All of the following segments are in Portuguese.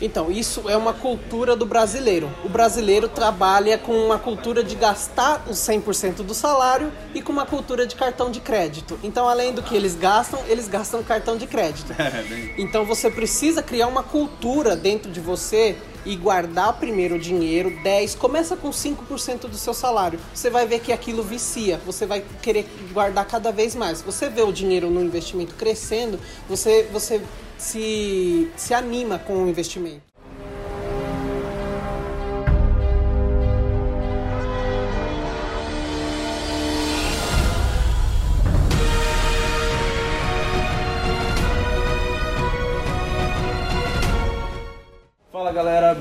Então, isso é uma cultura do brasileiro. O brasileiro trabalha com uma cultura de gastar os 100% do salário e com uma cultura de cartão de crédito. Então, além do que eles gastam, eles gastam cartão de crédito. Então, você precisa criar uma cultura dentro de você e guardar primeiro o dinheiro, 10, começa com 5% do seu salário. Você vai ver que aquilo vicia, você vai querer guardar cada vez mais. Você vê o dinheiro no investimento crescendo, você, você se, se anima com o investimento.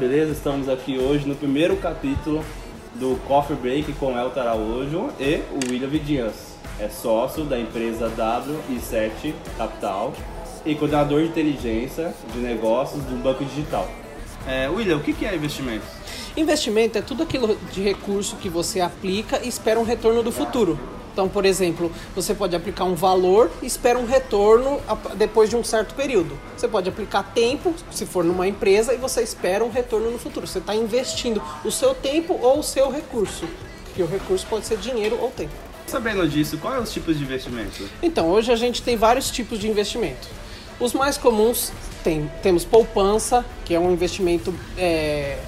Beleza? Estamos aqui hoje no primeiro capítulo do Coffee Break com Elton Araújo e o William Vidinhas. É sócio da empresa WI7 Capital e coordenador de inteligência de negócios do Banco Digital. É, William, o que é investimento? Investimento é tudo aquilo de recurso que você aplica e espera um retorno do futuro. Então, por exemplo, você pode aplicar um valor e espera um retorno depois de um certo período. Você pode aplicar tempo, se for numa empresa, e você espera um retorno no futuro. Você está investindo o seu tempo ou o seu recurso. Que o recurso pode ser dinheiro ou tempo. Sabendo disso, quais são os tipos de investimento? Então, hoje a gente tem vários tipos de investimento. Os mais comuns tem, temos poupança, que é um investimento é,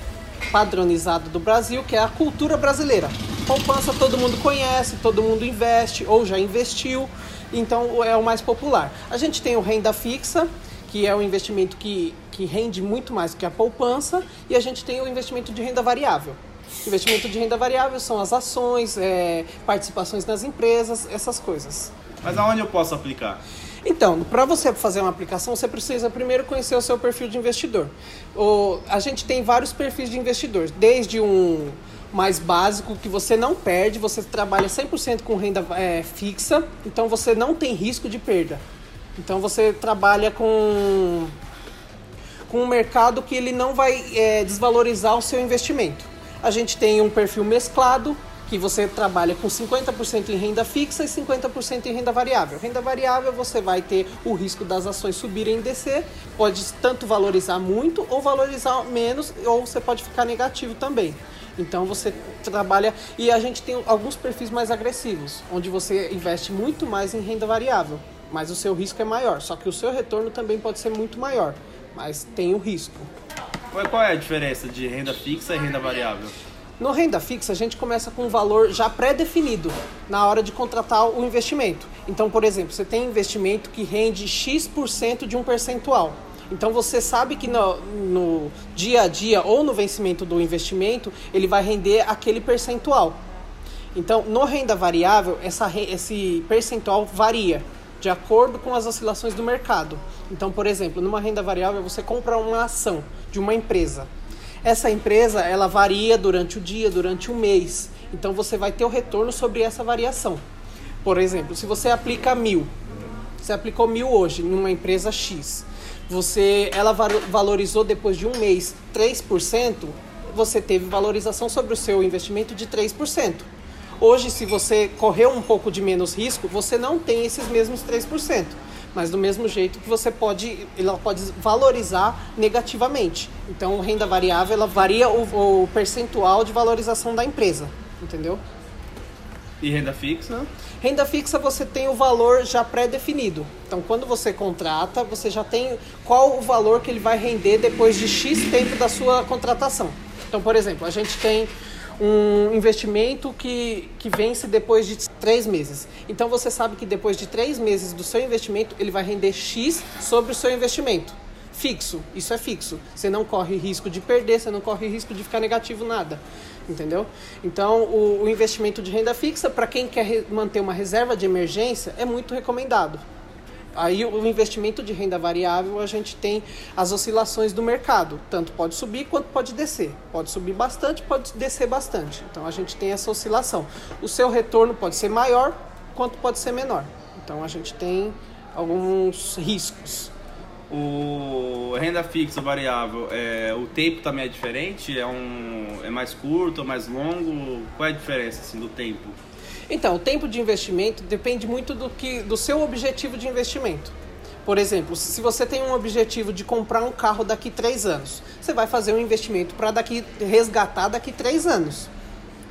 padronizado do Brasil, que é a cultura brasileira. Poupança todo mundo conhece, todo mundo investe ou já investiu, então é o mais popular. A gente tem o renda fixa, que é um investimento que, que rende muito mais que a poupança, e a gente tem o investimento de renda variável. Investimento de renda variável são as ações, é, participações nas empresas, essas coisas. Mas aonde eu posso aplicar? Então, para você fazer uma aplicação, você precisa primeiro conhecer o seu perfil de investidor. O, a gente tem vários perfis de investidores, desde um mais básico que você não perde, você trabalha 100% com renda é, fixa, então você não tem risco de perda. Então você trabalha com, com um mercado que ele não vai é, desvalorizar o seu investimento. A gente tem um perfil mesclado, que você trabalha com 50% em renda fixa e 50% em renda variável. Renda variável você vai ter o risco das ações subirem e descer, pode tanto valorizar muito ou valorizar menos, ou você pode ficar negativo também. Então você trabalha e a gente tem alguns perfis mais agressivos, onde você investe muito mais em renda variável, mas o seu risco é maior, só que o seu retorno também pode ser muito maior, mas tem o risco. Qual é a diferença de renda fixa e renda variável? No renda fixa, a gente começa com um valor já pré-definido na hora de contratar o investimento. Então, por exemplo, você tem investimento que rende X% de um percentual. Então você sabe que no, no, dia a dia ou no vencimento do investimento ele vai render aquele percentual. Então no renda variável essa, esse percentual varia de acordo com as oscilações do mercado. Então, por exemplo, numa renda variável você compra uma ação de uma empresa. Essa empresa ela varia durante o dia, durante o mês. Então você vai ter o retorno sobre essa variação. Por exemplo, se você aplica mil, você aplicou mil hoje numa empresa X, você, ela valorizou depois de um mês 3%, você teve valorização sobre o seu investimento de 3%. Hoje, se você correu um pouco de menos risco, você não tem esses mesmos 3% mas do mesmo jeito que você pode, ela pode valorizar negativamente. Então, renda variável, ela varia o, o percentual de valorização da empresa, entendeu? E renda fixa? Renda fixa você tem o valor já pré-definido. Então, quando você contrata, você já tem qual o valor que ele vai render depois de X tempo da sua contratação. Então, por exemplo, a gente tem um investimento que, que vence depois de três meses. Então você sabe que depois de três meses do seu investimento, ele vai render X sobre o seu investimento. Fixo, isso é fixo. Você não corre risco de perder, você não corre risco de ficar negativo nada. Entendeu? Então, o, o investimento de renda fixa, para quem quer manter uma reserva de emergência, é muito recomendado. Aí o investimento de renda variável a gente tem as oscilações do mercado, tanto pode subir quanto pode descer. Pode subir bastante, pode descer bastante. Então a gente tem essa oscilação. O seu retorno pode ser maior quanto pode ser menor. Então a gente tem alguns riscos. O renda fixa variável, é, o tempo também é diferente? É, um, é mais curto, mais longo? Qual é a diferença assim, do tempo? Então, o tempo de investimento depende muito do, que, do seu objetivo de investimento. Por exemplo, se você tem um objetivo de comprar um carro daqui três anos, você vai fazer um investimento para daqui resgatar daqui três anos.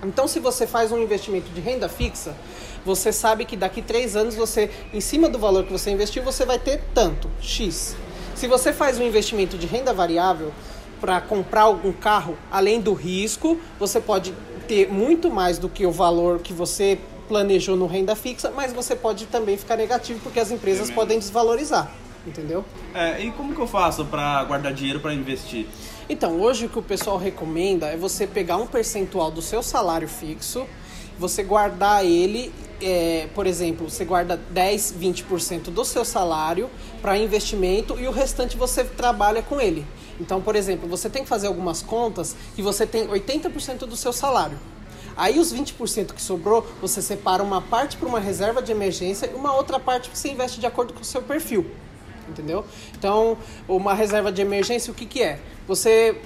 Então, se você faz um investimento de renda fixa, você sabe que daqui três anos você, em cima do valor que você investiu, você vai ter tanto x. Se você faz um investimento de renda variável para comprar algum carro, além do risco, você pode ter muito mais do que o valor que você planejou no renda fixa, mas você pode também ficar negativo porque as empresas é podem desvalorizar, entendeu? É, e como que eu faço para guardar dinheiro para investir? Então, hoje o que o pessoal recomenda é você pegar um percentual do seu salário fixo, você guardar ele, é, por exemplo, você guarda 10, 20% do seu salário para investimento e o restante você trabalha com ele. Então, por exemplo, você tem que fazer algumas contas que você tem 80% do seu salário. Aí os 20% que sobrou, você separa uma parte para uma reserva de emergência e uma outra parte você investe de acordo com o seu perfil. Entendeu? Então, uma reserva de emergência, o que, que é? Você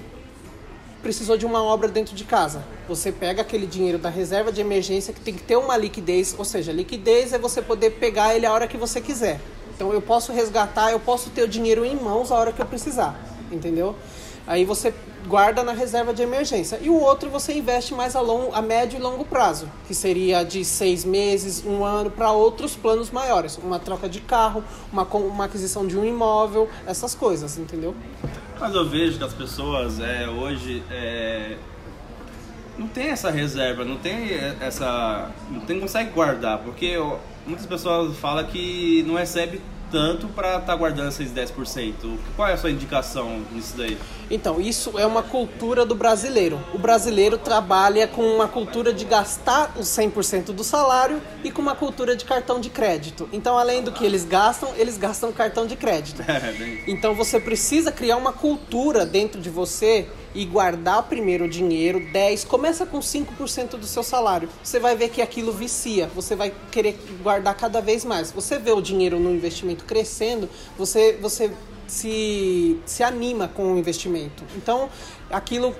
precisou de uma obra dentro de casa. Você pega aquele dinheiro da reserva de emergência que tem que ter uma liquidez, ou seja, liquidez é você poder pegar ele a hora que você quiser. Então eu posso resgatar, eu posso ter o dinheiro em mãos a hora que eu precisar, entendeu? Aí você guarda na reserva de emergência. E o outro você investe mais a, longo, a médio e longo prazo, que seria de seis meses, um ano, para outros planos maiores. Uma troca de carro, uma, uma aquisição de um imóvel, essas coisas, entendeu? Mas eu vejo que as pessoas é, hoje é, não tem essa reserva, não tem essa. não tem, consegue guardar, porque muitas pessoas falam que não recebe tanto para estar tá guardando esses 10%? Qual é a sua indicação nisso daí? Então, isso é uma cultura do brasileiro. O brasileiro trabalha com uma cultura de gastar os 100% do salário e com uma cultura de cartão de crédito. Então, além do que eles gastam, eles gastam cartão de crédito. É, então, você precisa criar uma cultura dentro de você e guardar primeiro o dinheiro, 10, começa com 5% do seu salário. Você vai ver que aquilo vicia, você vai querer guardar cada vez mais. Você vê o dinheiro no investimento crescendo, você, você se, se anima com o investimento. Então, aquilo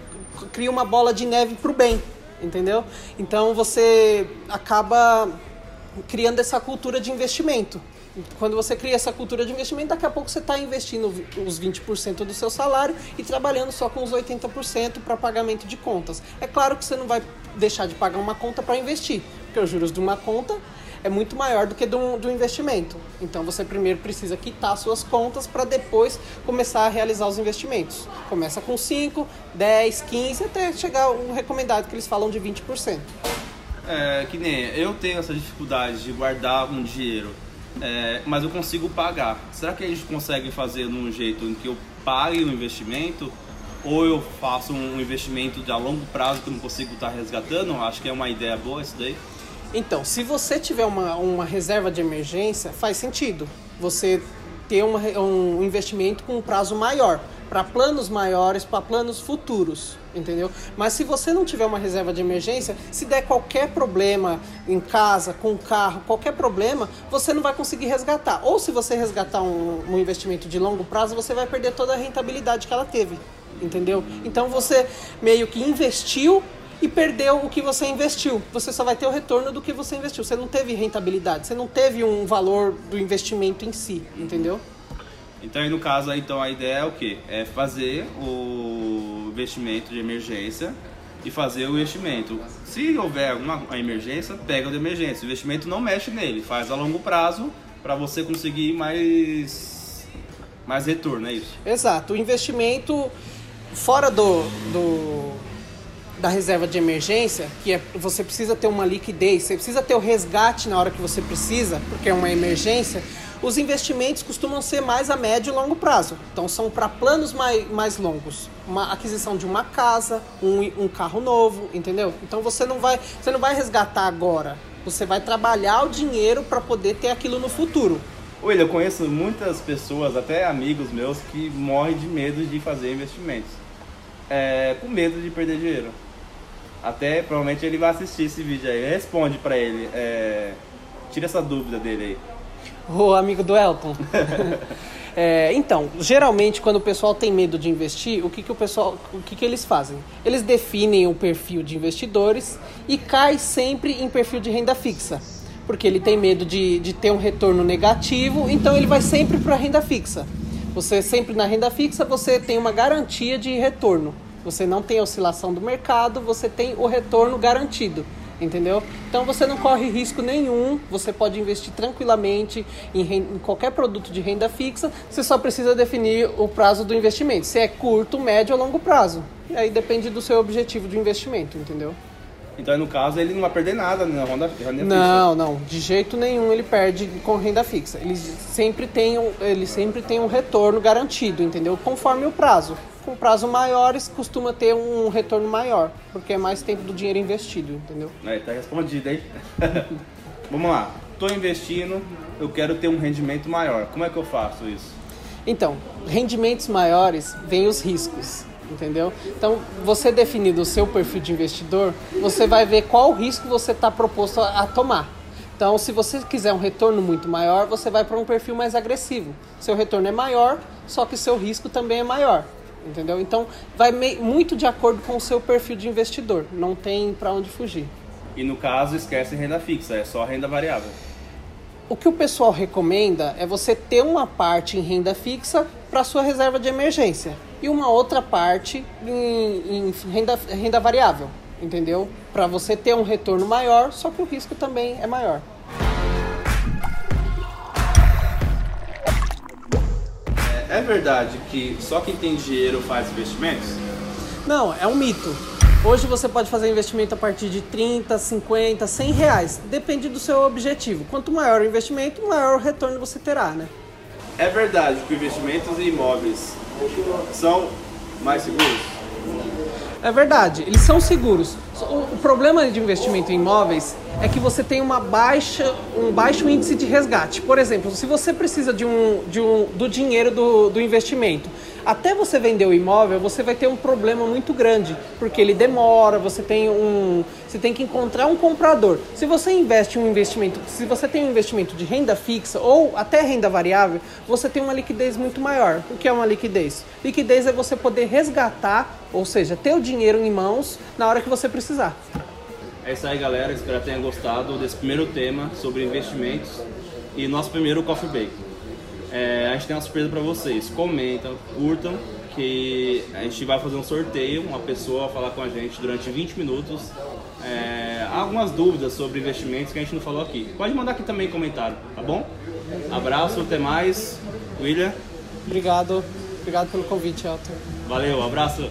cria uma bola de neve para o bem, entendeu? Então, você acaba criando essa cultura de investimento. Quando você cria essa cultura de investimento, daqui a pouco você está investindo os 20% do seu salário e trabalhando só com os 80% para pagamento de contas. É claro que você não vai deixar de pagar uma conta para investir, porque os juros de uma conta é muito maior do que do, do investimento. Então você primeiro precisa quitar suas contas para depois começar a realizar os investimentos. Começa com 5, 10, 15 até chegar o recomendado que eles falam de 20%. É, que nem eu tenho essa dificuldade de guardar um dinheiro é, mas eu consigo pagar. Será que a gente consegue fazer num jeito em que eu pague o investimento ou eu faço um investimento de a longo prazo que eu não consigo estar resgatando? Acho que é uma ideia boa isso daí. Então, se você tiver uma, uma reserva de emergência, faz sentido você ter um investimento com um prazo maior para planos maiores, para planos futuros, entendeu? Mas se você não tiver uma reserva de emergência, se der qualquer problema em casa, com o carro, qualquer problema, você não vai conseguir resgatar. Ou se você resgatar um, um investimento de longo prazo, você vai perder toda a rentabilidade que ela teve, entendeu? Então você meio que investiu e perdeu o que você investiu. Você só vai ter o retorno do que você investiu. Você não teve rentabilidade, você não teve um valor do investimento em si, entendeu? Então, aí, no caso, então a ideia é o quê? É fazer o investimento de emergência e fazer o investimento. Se houver alguma emergência, pega o de emergência. O investimento não mexe nele, faz a longo prazo para você conseguir mais mais retorno, é isso? Exato. O investimento fora do, do da reserva de emergência, que é você precisa ter uma liquidez, você precisa ter o resgate na hora que você precisa, porque é uma emergência os investimentos costumam ser mais a médio e longo prazo. Então são para planos mais, mais longos. Uma aquisição de uma casa, um, um carro novo, entendeu? Então você não vai, você não vai resgatar agora. Você vai trabalhar o dinheiro para poder ter aquilo no futuro. William, eu conheço muitas pessoas, até amigos meus, que morrem de medo de fazer investimentos. É, com medo de perder dinheiro. Até provavelmente ele vai assistir esse vídeo aí. Responde para ele. É, tira essa dúvida dele aí. O amigo do Elton. é, então, geralmente quando o pessoal tem medo de investir, o que, que o pessoal, o que, que eles fazem? Eles definem o perfil de investidores e cai sempre em perfil de renda fixa. porque ele tem medo de, de ter um retorno negativo, então ele vai sempre para a renda fixa. Você sempre na renda fixa você tem uma garantia de retorno. Você não tem oscilação do mercado, você tem o retorno garantido entendeu? Então você não corre risco nenhum, você pode investir tranquilamente em, em, qualquer produto de renda fixa, você só precisa definir o prazo do investimento, se é curto, médio ou longo prazo. E aí depende do seu objetivo de investimento, entendeu? Então, no caso, ele não vai perder nada na renda, renda não, fixa. Não, de jeito nenhum ele perde com renda fixa. Ele sempre tem um, ele sempre tem um retorno garantido, entendeu? Conforme o prazo com prazo maiores costuma ter um retorno maior, porque é mais tempo do dinheiro investido, entendeu? Aí, tá respondido, hein? Vamos lá. Estou investindo, eu quero ter um rendimento maior. Como é que eu faço isso? Então, rendimentos maiores vêm os riscos, entendeu? Então, você definindo o seu perfil de investidor, você vai ver qual risco você está proposto a, tomar. Então, se você quiser um retorno muito maior, você vai para um perfil mais agressivo. Seu retorno é maior, só que seu risco também é maior entendeu? Então vai muito de acordo com o seu perfil de investidor, não tem para onde fugir. E no caso, esquece renda fixa, é só renda variável. O que o pessoal recomenda é você ter uma parte em renda fixa para sua reserva de emergência e uma outra parte em, em renda, renda variável, entendeu? Para você ter um retorno maior, só que o risco também é maior. É verdade que só quem tem dinheiro faz investimentos? Não, é um mito. Hoje você pode fazer investimento a partir de 30, 50, 100 reais. Depende do seu objetivo. Quanto maior o investimento, maior o retorno você terá, né? É verdade que investimentos em imóveis são mais seguros? É verdade, eles são seguros. O, problema de investimento em imóveis é que você tem uma baixa, um baixo índice de resgate. Por exemplo, se você precisa de um, de um, do dinheiro do, do investimento até você vender o imóvel, você vai ter um problema muito grande, porque ele demora, você tem um, você tem que encontrar um comprador. Se você investe um investimento, se você tem um investimento de renda fixa ou até renda variável, você tem uma liquidez muito maior. O que é uma liquidez? Liquidez é você poder resgatar, ou seja, ter o dinheiro em mãos na hora que você precisar. É isso aí, galera. Espero que tenham gostado desse primeiro tema sobre investimentos e nosso primeiro Coffee Break. É, a gente tem uma surpresa para vocês. Comentam, curtam, que a gente vai fazer um sorteio. Uma pessoa vai falar com a gente durante 20 minutos. É, algumas dúvidas sobre investimentos que a gente não falou aqui. Pode mandar aqui também comentário, tá bom? Abraço, até mais. William. Obrigado. Obrigado pelo convite, Elton. Valeu, abraço.